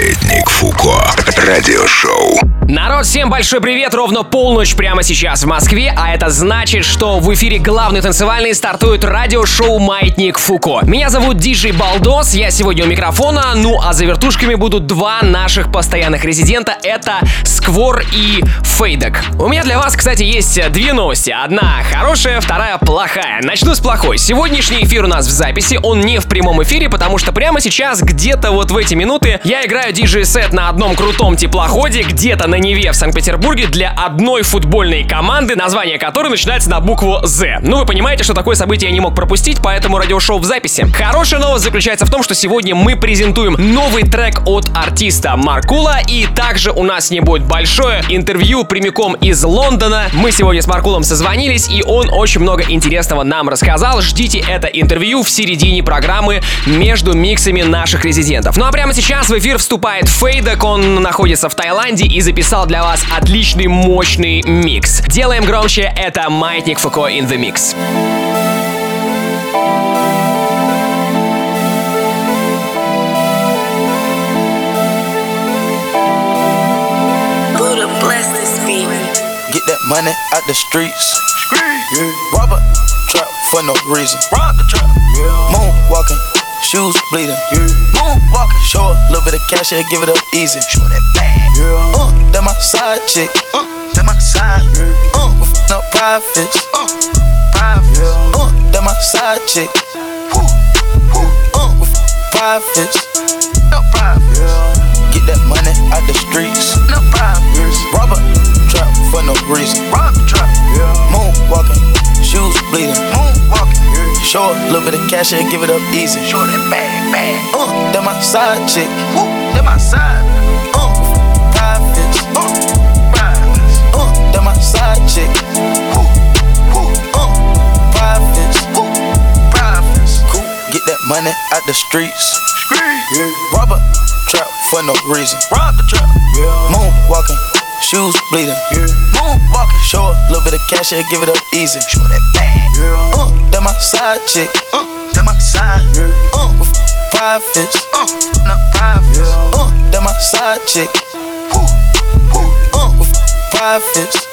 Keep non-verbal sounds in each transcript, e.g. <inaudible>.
Маятник Фуко. Радиошоу. Народ, всем большой привет! Ровно полночь прямо сейчас в Москве, а это значит, что в эфире главный танцевальный стартует радиошоу «Маятник Фуко». Меня зовут Диджей Балдос, я сегодня у микрофона, ну а за вертушками будут два наших постоянных резидента, это Сквор и Фейдек. У меня для вас, кстати, есть две новости. Одна хорошая, вторая плохая. Начну с плохой. Сегодняшний эфир у нас в записи, он не в прямом эфире, потому что прямо сейчас, где-то вот в эти минуты, я играю диджей-сет на одном крутом теплоходе, где-то на Неве в Санкт-Петербурге для одной футбольной команды, название которой начинается на букву «З». Ну, вы понимаете, что такое событие я не мог пропустить, поэтому радиошоу в записи. Хорошая новость заключается в том, что сегодня мы презентуем новый трек от артиста Маркула, и также у нас не будет большое интервью прямиком из Лондона. Мы сегодня с Маркулом созвонились, и он очень много интересного нам рассказал. Ждите это интервью в середине программы между миксами наших резидентов. Ну а прямо сейчас в эфир вступает Фейдок, он находится в Таиланде и записал для вас отличный мощный микс. Делаем громче, это Маятник Фуко in the Mix. Get that money out the streets. Yeah. Rob a trap for no reason. Rob the trap. Yeah. Moonwalking, shoes bleeding. Yeah. Moonwalking, show a little bit of cash and give it up easy. Show that bag. Yeah. Uh, that my side chick. Uh, that my side. Yeah. Uh, with no profits. Uh, profits. Yeah. Uh, that my side chick. Woo. Woo. Uh, with profits. No profits. Yeah. Get that money out the streets. No profits. Robber trap for no reason. Rob trap. Yeah. Moonwalking, Show a little bit of cash and give it up easy. Show that bag, bag. Uh, that my side chick. Woo. That my side. Uh, dam my side chick. Cool, get that money out the streets. Yeah. Rob a trap for no reason. Rob the trap. Yeah. Moonwalking, shoes bleeding. Yeah. Moonwalking, show a little bit of cash and give it up easy. Show that bag. Yeah. Uh, that my side chick. Uh, that my side. Yeah. Uh, with profits. Uh, not profits. Yeah. Uh, that my side chick. Woo. Woo. Uh, with profits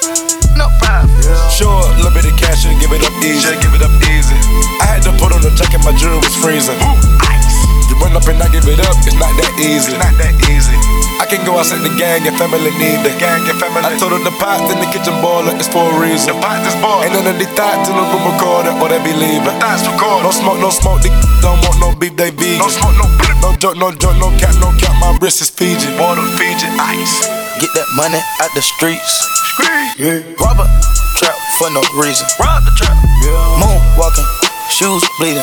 no problem. Yeah. Sure, a little bit of cash and give it up easy. Just give it up easy. I had to put on a jacket, my jewelry was freezing. Ooh, ice. You run up and I give it up, it's not that easy. It's not that easy. I can go outside the gang, your family need the gang, your family. I told her the pot in the kitchen boiler is for a reason. The pot is boiling. Ain't none of the thoughts in the room recorded or they be leaving. The thoughts recorded. No smoke, no smoke, they <laughs> don't want no beef, they vegan. No smoke, no beef. No joke, no joke, no cap, no cap, my wrist is Fiji. Water Fiji, ice. Get that money out the streets. Yeah. Robert trap for no reason. Rob the trap. Yeah. Moonwalking, shoes bleeding.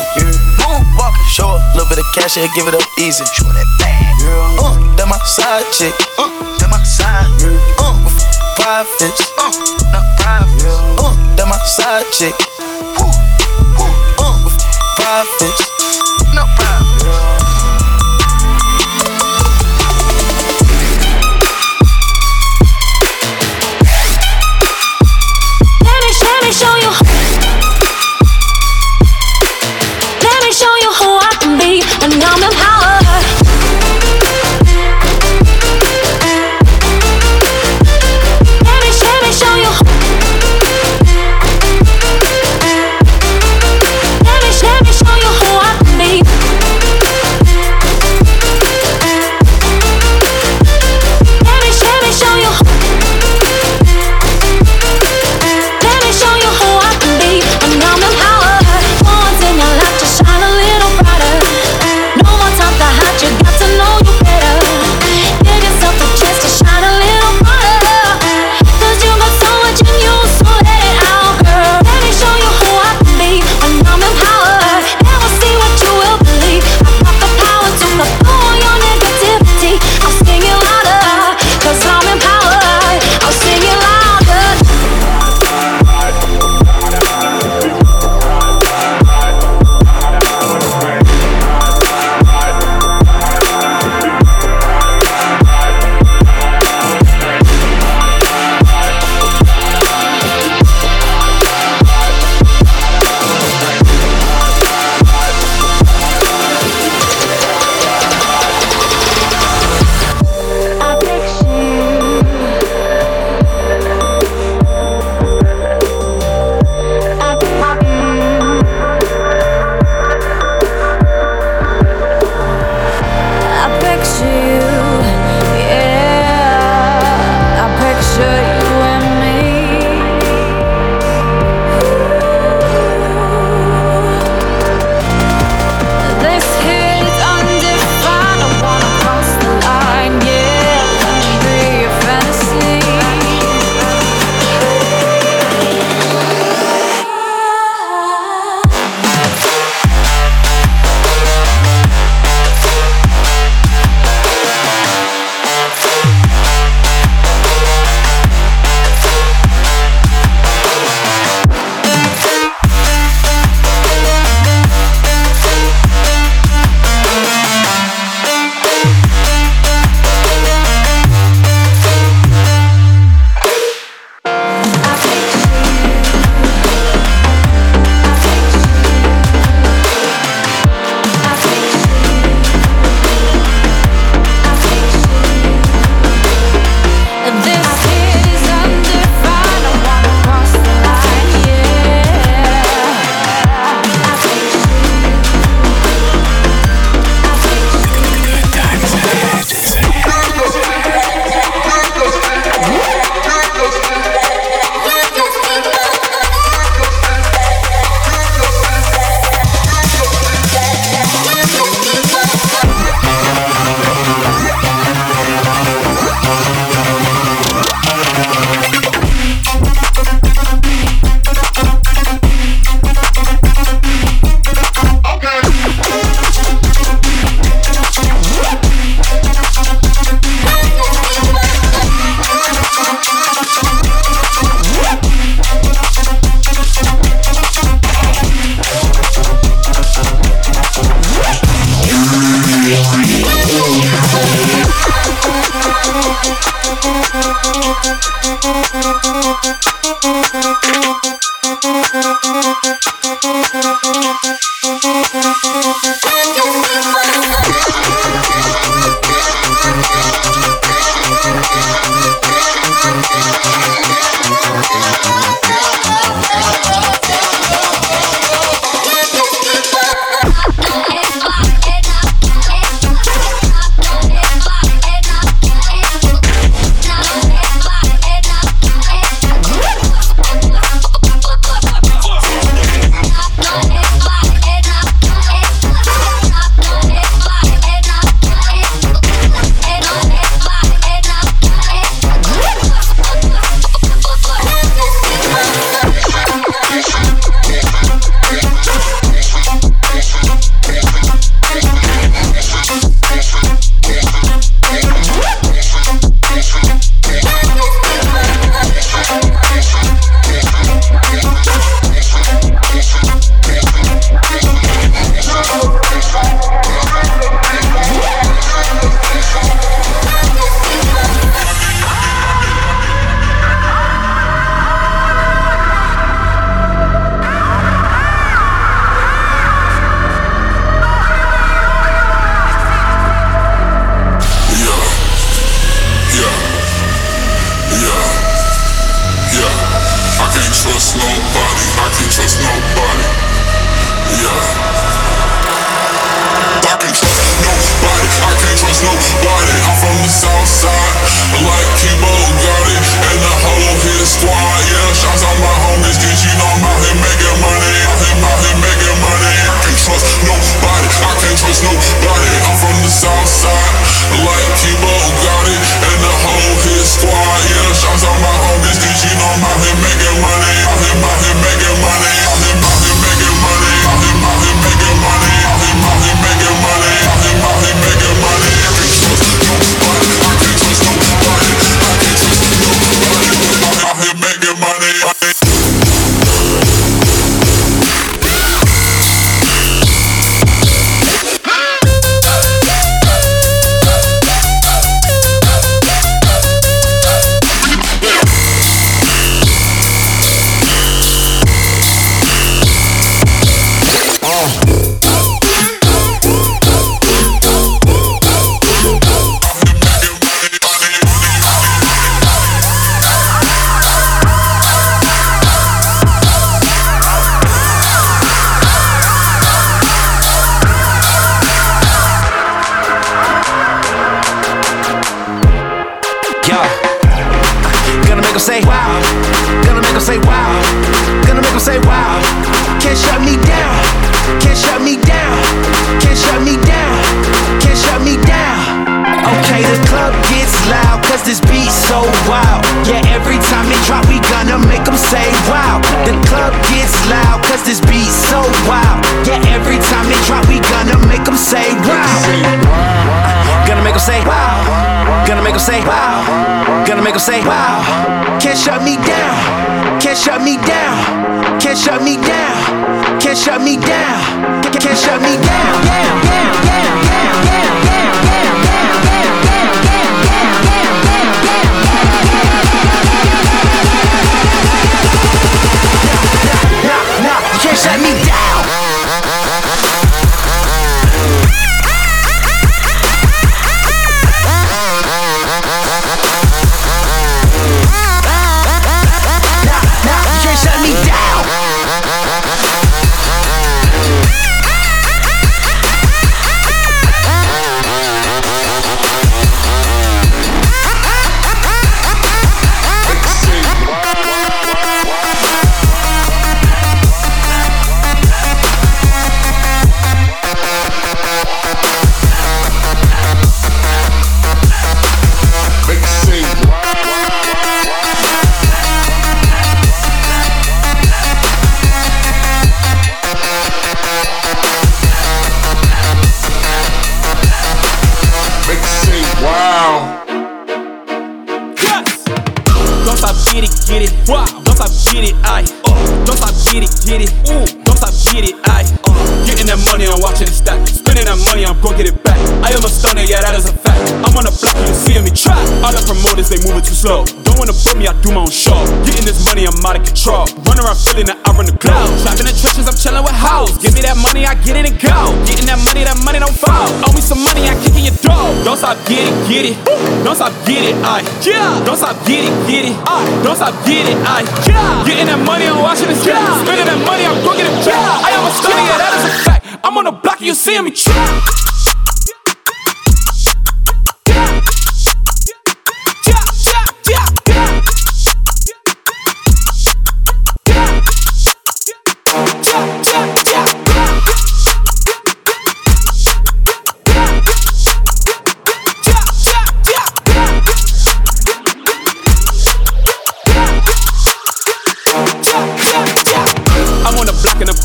Moonwalking, show a little bit of cash and give it up easy. Show that bag. Yeah. Uh, that my side chick. Uh, that my side. Yeah. Uh, with profits. Uh, not profits. Uh, that my side chick. Woo. Woo. Uh, with profits. No profits.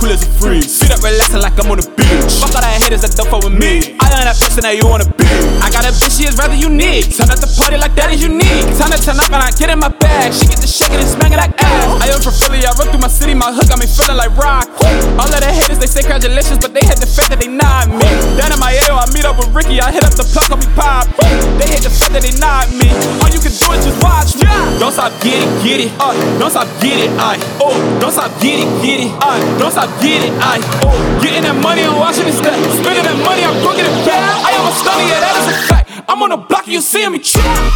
cool as a freeze. Sit up relaxing like I'm on the beach. Fuck all that haters that don't fuck with me. I that person that you wanna be. I got a bitch, she is rather unique. Time at the party like that is unique. Time to turn up and I get in my bag. She get to shaking and smacking like ass. I am from Philly, I run through my city, my hook got me feeling like rock. All of the haters, they say congratulations, but they had the fact that they not me. Down in my AO, I meet up with Ricky, I hit up the block, on me Pop. They hate the fact that they not me. All you can do is just watch me. Don't stop, get it, get it. Uh, don't stop, get it. I, oh, don't stop, get it, get it. Don't stop, get it. I, oh, getting that money and watching it step. Spending that money, I'm cooking it back. I am a stunny, yeah, that is a fact. I'm on the block, you see me trap.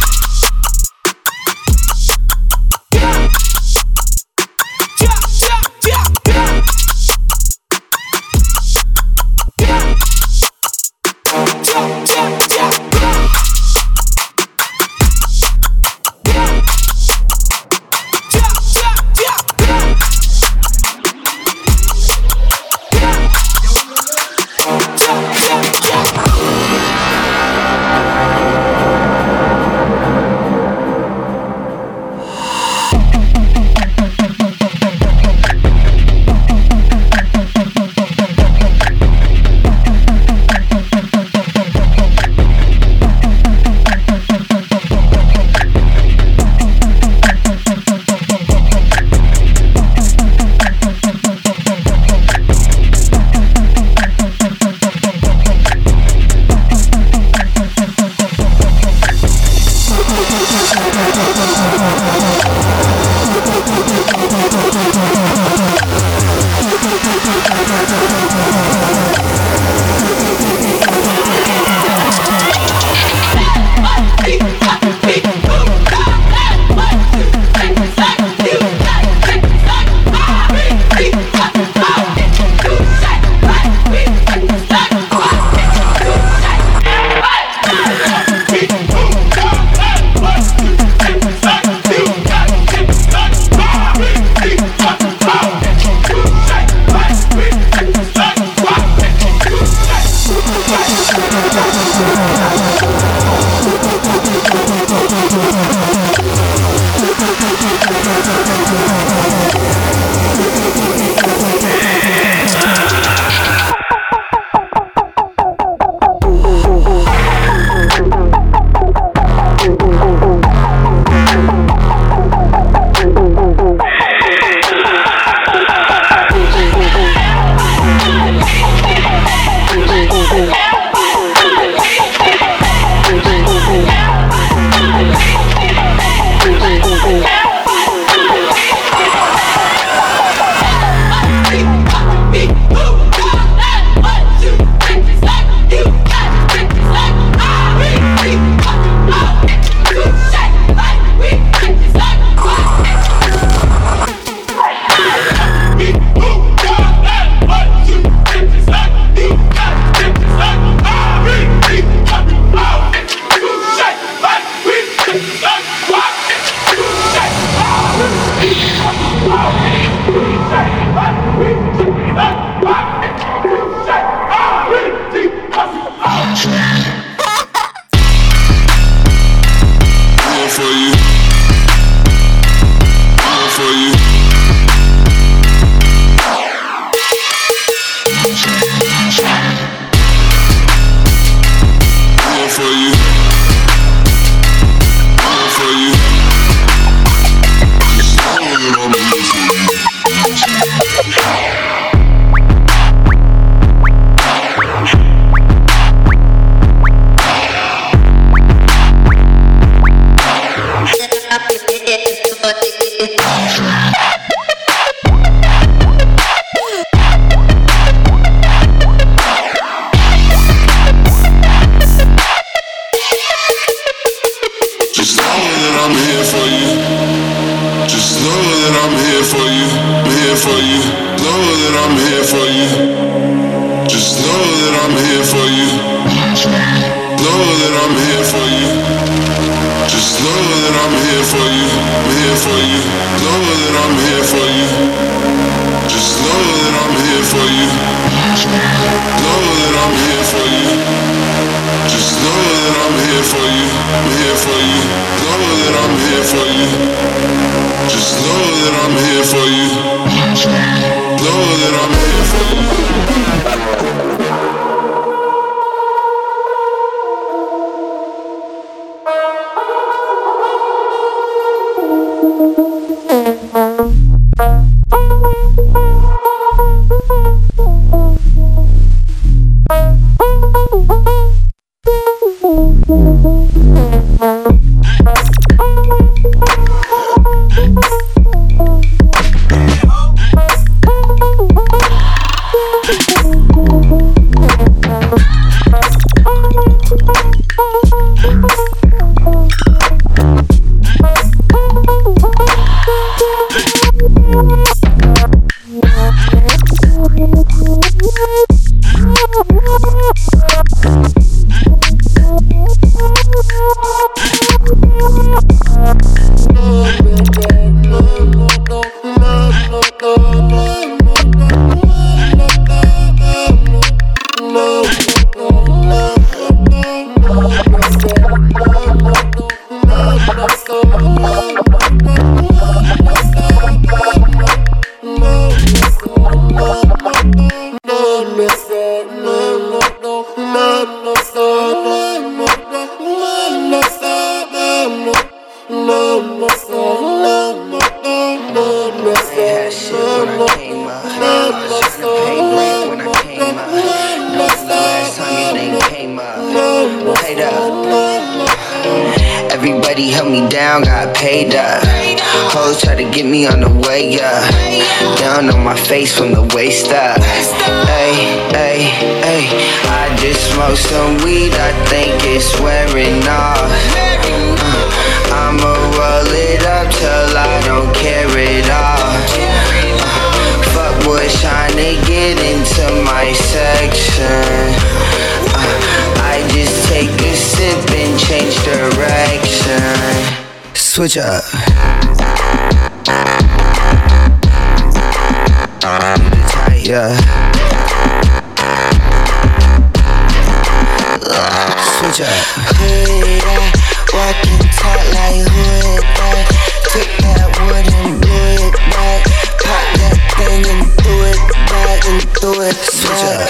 do it. Switch up.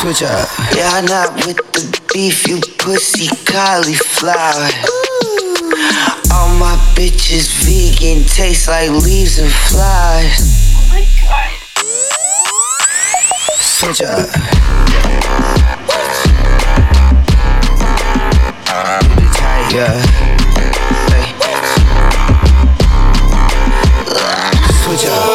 Switch up. Yeah, not with the beef, you pussy cauliflower. Ooh. All my bitches vegan, taste like leaves and flowers. Oh my god. Switch up. Yeah. Hey. Switch up.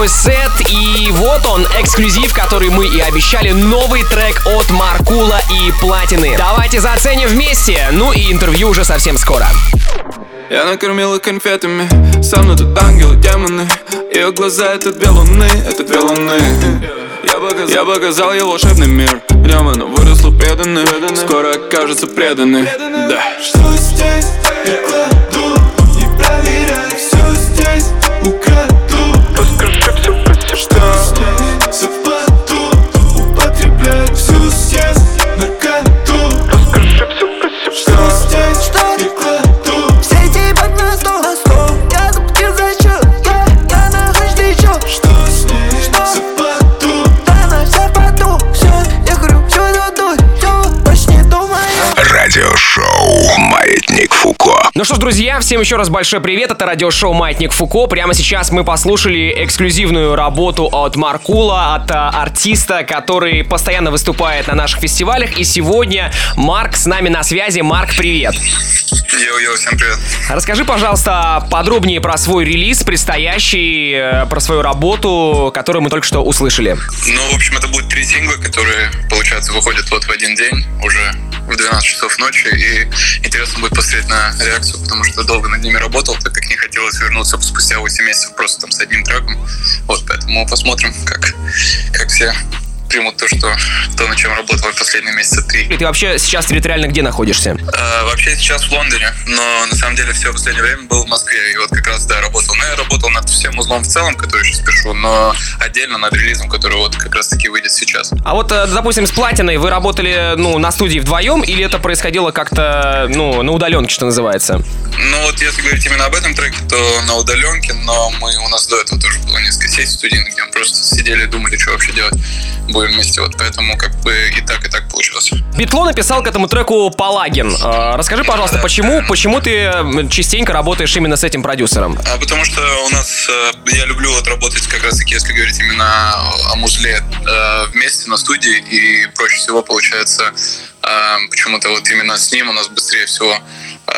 Свой сет. И вот он, эксклюзив, который мы и обещали. Новый трек от Маркула и Платины. Давайте заценим вместе. Ну и интервью уже совсем скоро. Я накормил их конфетами Со мной тут ангелы, демоны Ее глаза это две луны, это две луны я показал, я показал ей волшебный мир В нем она выросла преданной Скоро окажется преданной Да Что здесь? Друзья, всем еще раз большой привет. Это радиошоу «Маятник Фуко». Прямо сейчас мы послушали эксклюзивную работу от Маркула, от а, артиста, который постоянно выступает на наших фестивалях. И сегодня Марк с нами на связи. Марк, привет. Йоу-йоу, всем привет. Расскажи, пожалуйста, подробнее про свой релиз, предстоящий, э, про свою работу, которую мы только что услышали. Ну, в общем, это будет три сингла, которые, получается, выходят вот в один день, уже в 12 часов ночи, и интересно будет посмотреть на реакцию, потому что долго над ними работал, так как не хотелось вернуться спустя 8 месяцев просто там с одним треком. Вот, поэтому посмотрим, как, как все примут то, что то, на чем работал последние месяца три. И ты вообще сейчас территориально где находишься? Э, вообще сейчас в Лондоне, но на самом деле все последнее время был в Москве, и вот как раз, да, работал. Но я работал над всем узлом в целом, который сейчас пишу, но отдельно над релизом, который вот как раз таки выйдет сейчас. А вот, э, допустим, с Платиной вы работали, ну, на студии вдвоем, или это происходило как-то, ну, на удаленке, что называется? Ну вот если говорить именно об этом треке, то на удаленке, но мы, у нас до этого тоже было несколько сессий студийных, где мы просто сидели и думали, что вообще делать будем вместе, вот поэтому как бы и так, и так получилось. Битло написал к этому треку Палагин. Э, Расскажи, пожалуйста, почему, почему ты частенько работаешь именно с этим продюсером? А потому что у нас, э, я люблю вот работать как раз таки, если говорить именно о музле, э, вместе на студии, и проще всего получается э, почему-то вот именно с ним у нас быстрее всего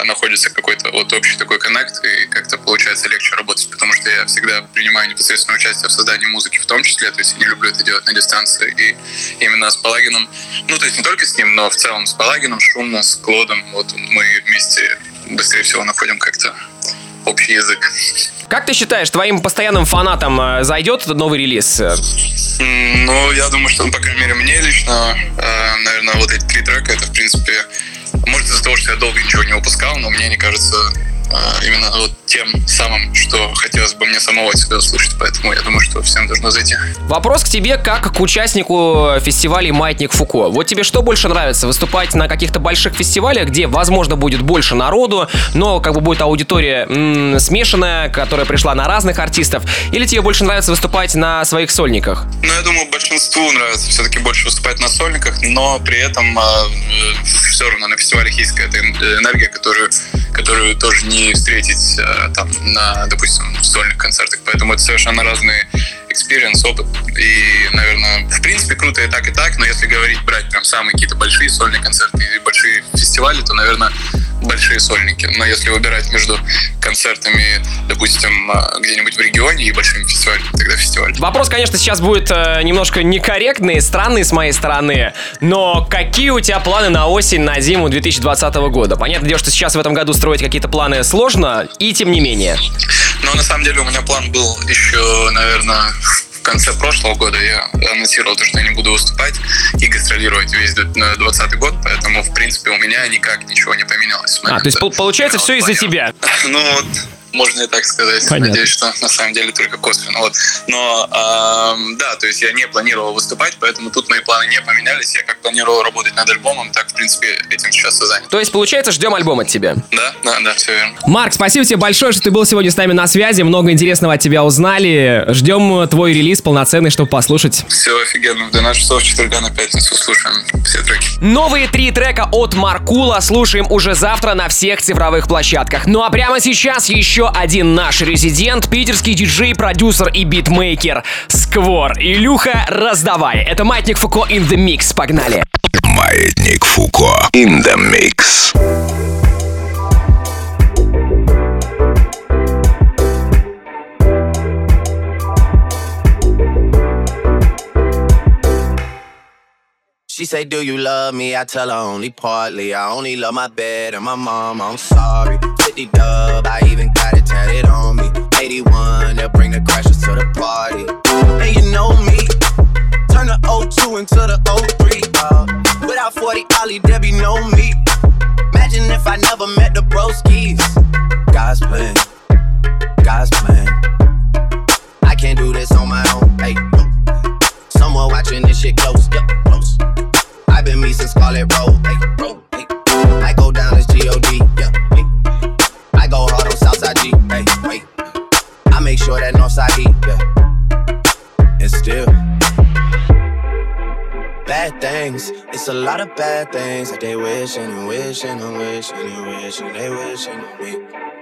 находится какой-то вот общий такой коннект, и как-то получается легче работать, потому что я всегда принимаю непосредственное участие в создании музыки в том числе, то есть я не люблю это делать на дистанции, и именно с Палагином, ну то есть не только с ним, но в целом с Палагином, шумно, с Клодом, вот мы вместе быстрее всего находим как-то общий язык. Как ты считаешь, твоим постоянным фанатам э, зайдет этот новый релиз? Ну, я думаю, что, ну, по крайней мере, мне лично, э, наверное, вот эти три трека, это, в принципе, может из-за того, что я долго ничего не выпускал, но мне не кажется именно вот тем самым, что хотелось бы мне самого себя услышать, поэтому я думаю, что всем должно зайти. Вопрос к тебе как к участнику фестиваля «Маятник Фуко». Вот тебе что больше нравится? Выступать на каких-то больших фестивалях, где, возможно, будет больше народу, но как бы будет аудитория м, смешанная, которая пришла на разных артистов? Или тебе больше нравится выступать на своих сольниках? Ну, я думаю, большинству нравится все-таки больше выступать на сольниках, но при этом все равно на фестивалях есть какая-то эн- энергия, которую, которую тоже не встретить э, там на, допустим, сольных концертах. Поэтому это совершенно разные экспириенс, опыт. И, наверное, в принципе, круто и так, и так, но если говорить, брать прям самые какие-то большие сольные концерты и большие фестивали, то, наверное, большие сольники. Но если выбирать между концертами, допустим, э, где-нибудь в регионе и большими фестивалями, тогда фестиваль. Вопрос, конечно, сейчас будет э, немножко некорректный, странный с моей стороны, но какие у тебя планы на осень, на зиму 2020 года? Понятное дело, что сейчас в этом году строить какие-то планы сложно, и тем не менее. Но на самом деле у меня план был еще, наверное, в конце прошлого года я анонсировал то, что я не буду выступать и гастролировать весь 2020 год, поэтому, в принципе, у меня никак ничего не поменялось. А, то есть получается все из-за тебя. <laughs> Ну вот, можно и так сказать. Понятно. Надеюсь, что на самом деле только косвенно. Вот. Но эм, да, то есть я не планировал выступать, поэтому тут мои планы не поменялись. Я как планировал работать над альбомом, так, в принципе, этим сейчас и занят. То есть, получается, ждем альбом от тебя. Да, да, да, все верно. Марк, спасибо тебе большое, что ты был сегодня с нами на связи. Много интересного от тебя узнали. Ждем твой релиз полноценный, чтобы послушать. Все офигенно. В 12 часов четверга на пятницу слушаем все треки. Новые три трека от Маркула слушаем уже завтра на всех цифровых площадках. Ну а прямо сейчас еще один наш резидент, питерский диджей, продюсер и битмейкер Сквор. Илюха, раздавай. Это Маятник Фуко in the Mix. Погнали. Маятник Фуко. In the mix. She say, Do you love me? I tell her only partly. I only love my bed and my mom. I'm sorry. 50 dub, I even got it tatted on me. 81, they'll bring the crashers to the party. And you know me, turn the 02 into the 03. Uh, without 40 Ollie, be no me. Imagine if I never met the broskies. God's plan, God's plan. I can't do this on my own. Hey, someone watching this shit close, yeah, close. I've been me since Scarlett Road. Hey, road, hey. I go down as G-O-D, make sure that Northside E, yeah. And still, bad things. It's a lot of bad things that they wishing and wishing and wishing and wishing they wishing on me.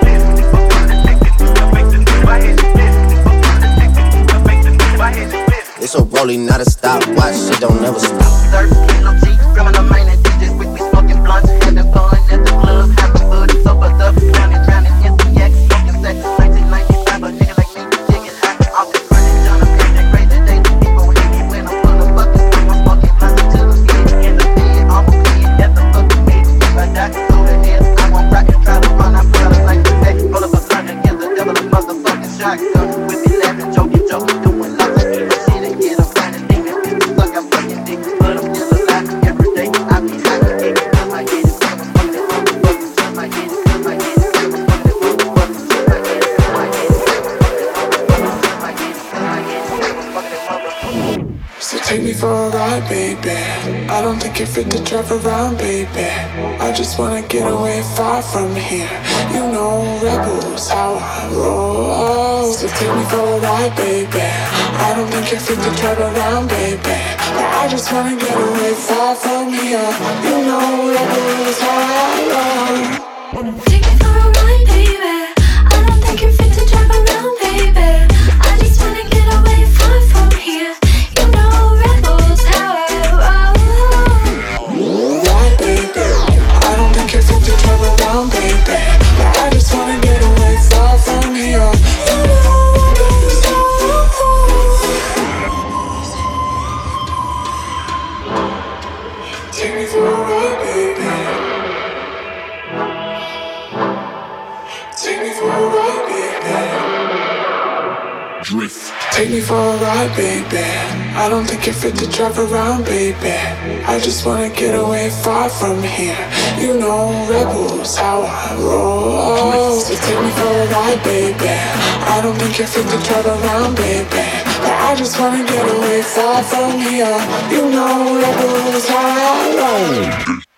It's a rolling, not a stop. Watch shit don't never stop. Ride, baby. I don't think you're fit to drive around, baby. I just wanna get away far from here. You know, rebels, how I roll. So take me for a ride, baby. I don't think you're fit to drive around, baby. But I just wanna get away far from here. You know, rebels, Think you're fit to drive around, baby. I just wanna get away far from here. You know, rebels, how I roll. So take me for a ride, baby. I don't think you're fit to drive around, baby. But I just wanna get away far from here. You know, rebels, how I roll.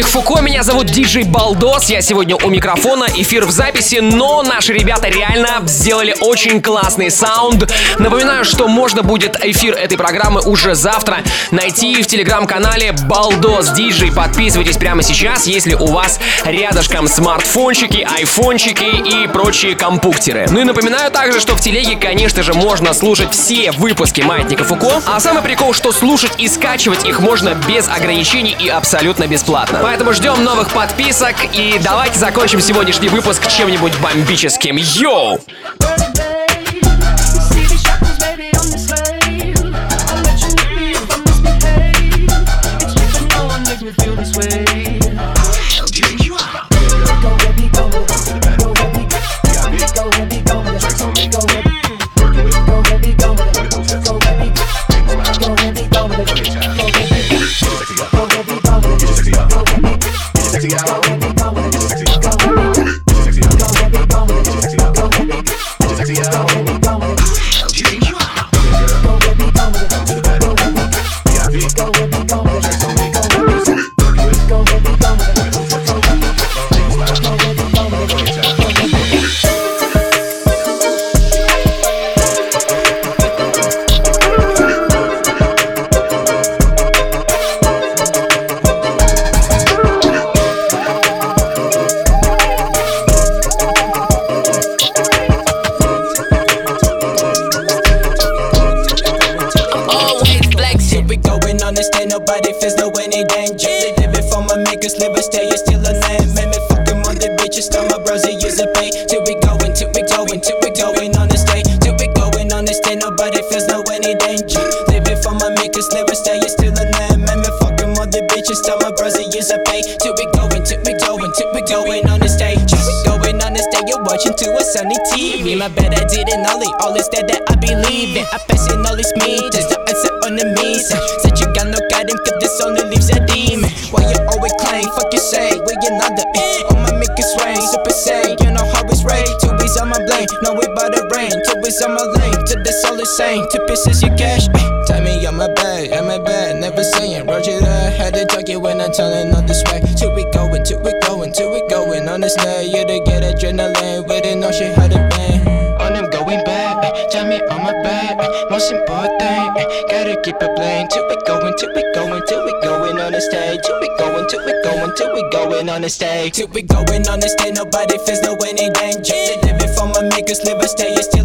Спутник Фуко, меня зовут Диджей Балдос, я сегодня у микрофона, эфир в записи, но наши ребята реально сделали очень классный саунд. Напоминаю, что можно будет эфир этой программы уже завтра найти в телеграм-канале Балдос Диджей. Подписывайтесь прямо сейчас, если у вас рядышком смартфончики, айфончики и прочие компуктеры. Ну и напоминаю также, что в телеге, конечно же, можно слушать все выпуски Маятника Фуко, а самый прикол, что слушать и скачивать их можно без ограничений и абсолютно бесплатно. Поэтому ждем новых подписок и давайте закончим сегодняшний выпуск чем-нибудь бомбическим. Йоу! feel this way Me, my bad, I didn't knowledge. All is that that I believe in. I pass passion all is me, just the answer on the means. Said you got no guidance, cause this only leaves a demon. Why you always claim, fuck you say, we another. Oh my make it swing, super say, you know how it's ray. Two weeks on my blame, no way by the rain. Two weeks on my lane, to this all the same. Two pieces your cash, ay. Me on my bag, am my bad, never saying, Roger that. Had to talk it when I'm telling all this way. We going, two we going, two we going on this night. You to get adrenaline with it, ocean. shit. on the stage. Till we going on this day, nobody feels no anything. Just living for my makers, live a stay, stay.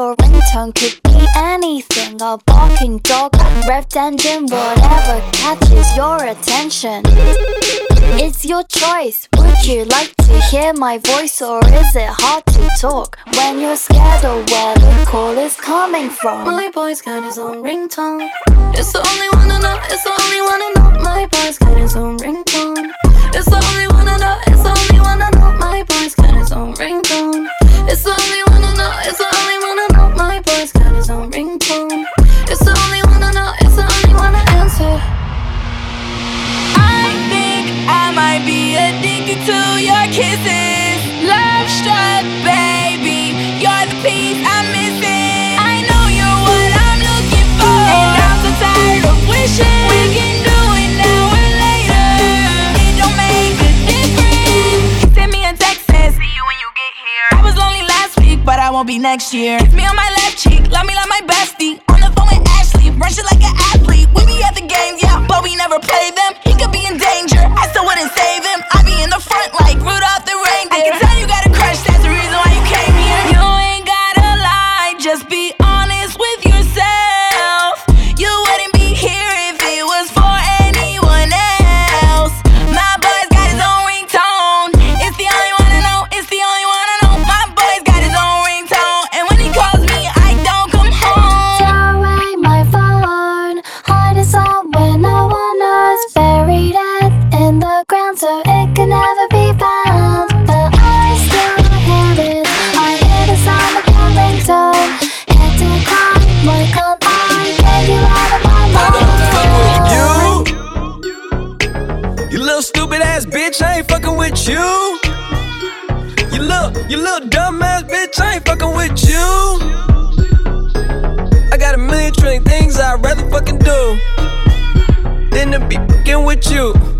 Your ringtone could be anything. A barking dog, revved engine, whatever catches your attention. It's your choice. Would you like to hear my voice, or is it hard to talk when you're scared of where the call is coming from? My boy's got his own ringtone. It's the only one to know, it's the only one to know. My boy's got his own ringtone. It's the only one to know, it's the only one to know. My boy's got his own ringtone. It's the only one to know, it's the only one to know. My boy's got his own ringtone. It's the only one to know, it's the only one to answer. I think I might be addicted to your kisses. Won't be next year. Kiss me on my left cheek, love me like my bestie. On the phone with Ashley, run shit like an athlete. We be at the games, yeah, but we never play them. He could be in danger, I still wouldn't save him. I be in the front like Rudolph the reindeer. I can tell you got so it can never be found. But I still hear it. I hear the sound of your ringtone. Head to climb, why can't I get you out of my mind? You, you little stupid ass bitch, I ain't fucking with you. You little, you little dumb ass bitch, I ain't fucking with you. I got a million trillion things I'd rather fucking do than to be fucking with you.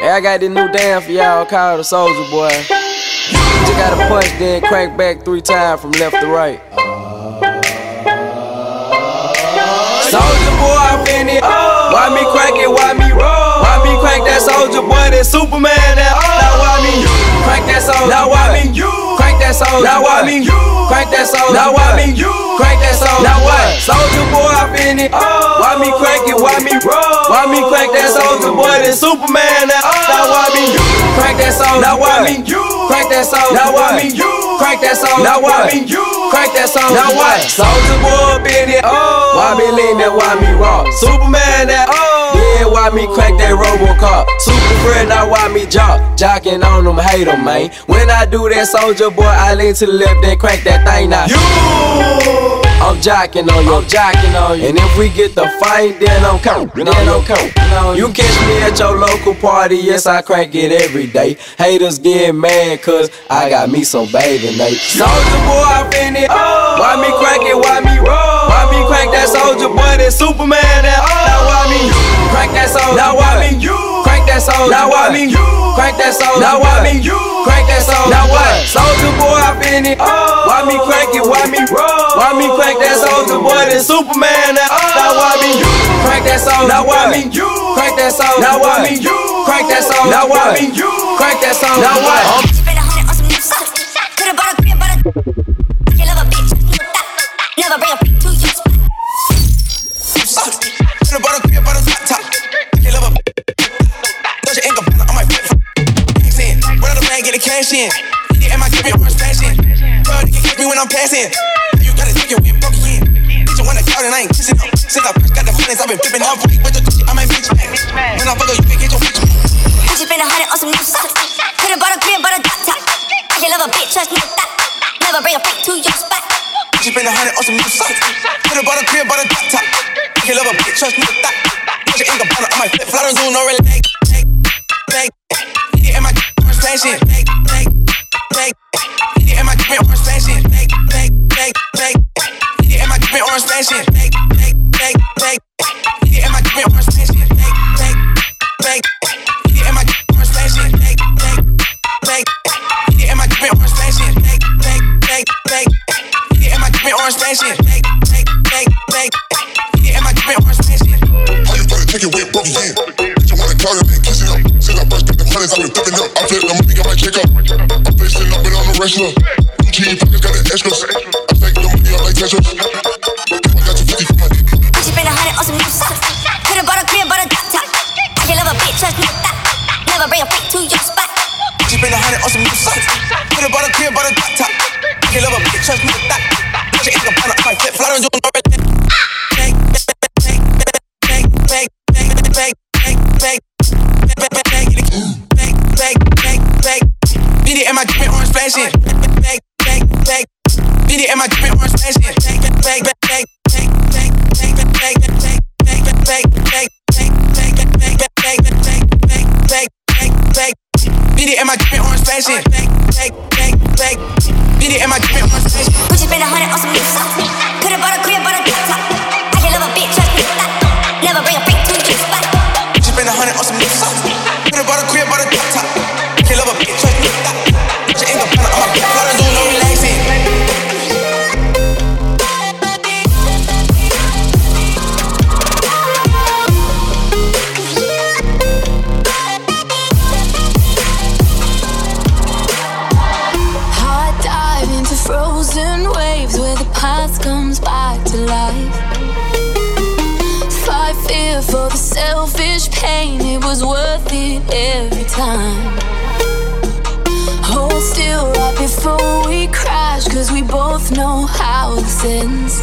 Hey, I got this new dance for y'all called the Soulja Boy. You gotta punch, then crank back three times from left to right. Soulja Boy, I'm in it. Why me crank it? Why me roll? Why me crank that Soulja Boy? That Superman? That me crank that soldier? Now why me crank that soldier? Now why me crank that soldier? Now why me crank that soldier? Now what? Soulja Boy, I'm in it. Why me crank it? Why me roll? Why me crank that Soulja Boy? That Superman? That now why me crank that soldier? Now why me crank that soldier? Now why me Crank that song. Now why me? You. Crank that song. Now what? Soulja Boy up in it. Oh. Why me lean that? Why me rock? Superman that. Oh. Yeah, why me crank that Robocop? Super friend, now why me jock? Jocking on them, hate them, man. When I do that, Soulja Boy, I lean to the left, then crank that thing now. You. I'm jocking on you, I'm jocking on you. And if we get the fight, then I'm coming, then I'm coming. You catch me at your local party, yes, I crank it every day. Haters get mad, cause I got me some Bathing Ape. Soulja Boy, I it. Oh. Why me crank it, why me roll? Why me crank that Soulja Boy, that Superman, that oh. Now why me crank that soldier Now why me crank that soul. Now what? me. Crank that soul. Now what? me. Crank that soul. Now what? Soulja Boy, I been it. Oh. Why me crank it? Why me roll? Why me crank that Soulja Boy? Then Superman. That, oh. Now what? I mean you. Crank that soul. Now what? me, you. Crank that soul. Now what? I mean you. Crank that soul. Now what? I mean you. Crank that soul. Now bitch. Never bring a the bank, get the cash in. Yeah, my crib, orange fashion. Girl, you can catch me when I'm passing. You Gotta take your whip, broke in. Bitch, you wanna call and I ain't kissing up. Since I first got the feelings, I've been flipping up. With the shit, I might bitch back. When I fuck her, you can get your bitch I just been a hundred on some new socks. Could've bought a crib, but a drop top. I can love a bitch, trust me, that. Never bring a freak to your spot. I just been a hundred on some new socks. Could've bought a crib, but a drop top. I can love a bitch, trust me, that. Put your ink up on I might flip, flat on Zoom, no relay. Bang, yeah, and my fashion. Bang, bang, bang. Get it in my drip orange fashion. Bang, bang, bang, bang. Hit it in my drip orange fashion. Bang, bang, bang, bang. Hit it in my drip orange fashion. Bang. Flip the money, got my check up. I'm facing up, but I'm a wrestler. Need it in my drippin' orange fashion. Bang, bang, bang, bang, bang, it in my drippin' orange fashion. Bang, it in my drippin' orange fashion. Put you spend a hundred on some new. Could've bought a crib, was worth it every time. Hold still right before we crash, cause we both know how this ends.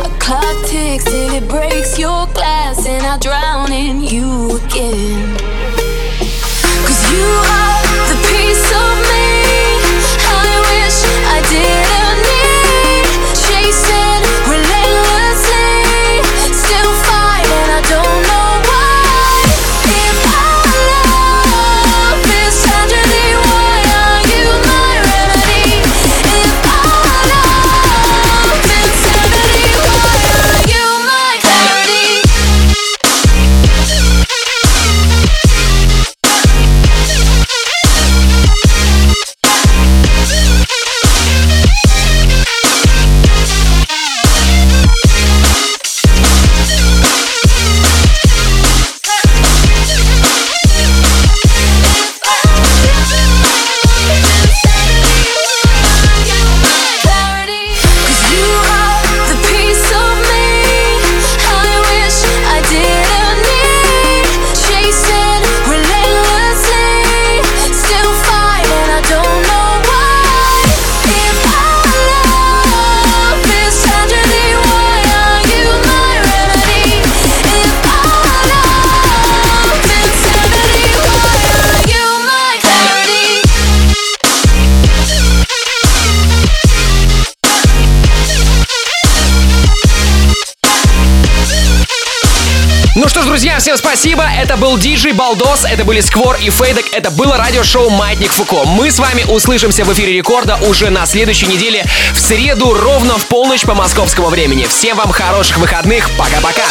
A clock ticks till it breaks your glass, and I drown in you again. Всем спасибо. Это был Диджей Балдос, это были Сквор и Фейдек, это было радиошоу «Маятник Фуко». Мы с вами услышимся в эфире Рекорда уже на следующей неделе в среду ровно в полночь по московскому времени. Всем вам хороших выходных. Пока-пока.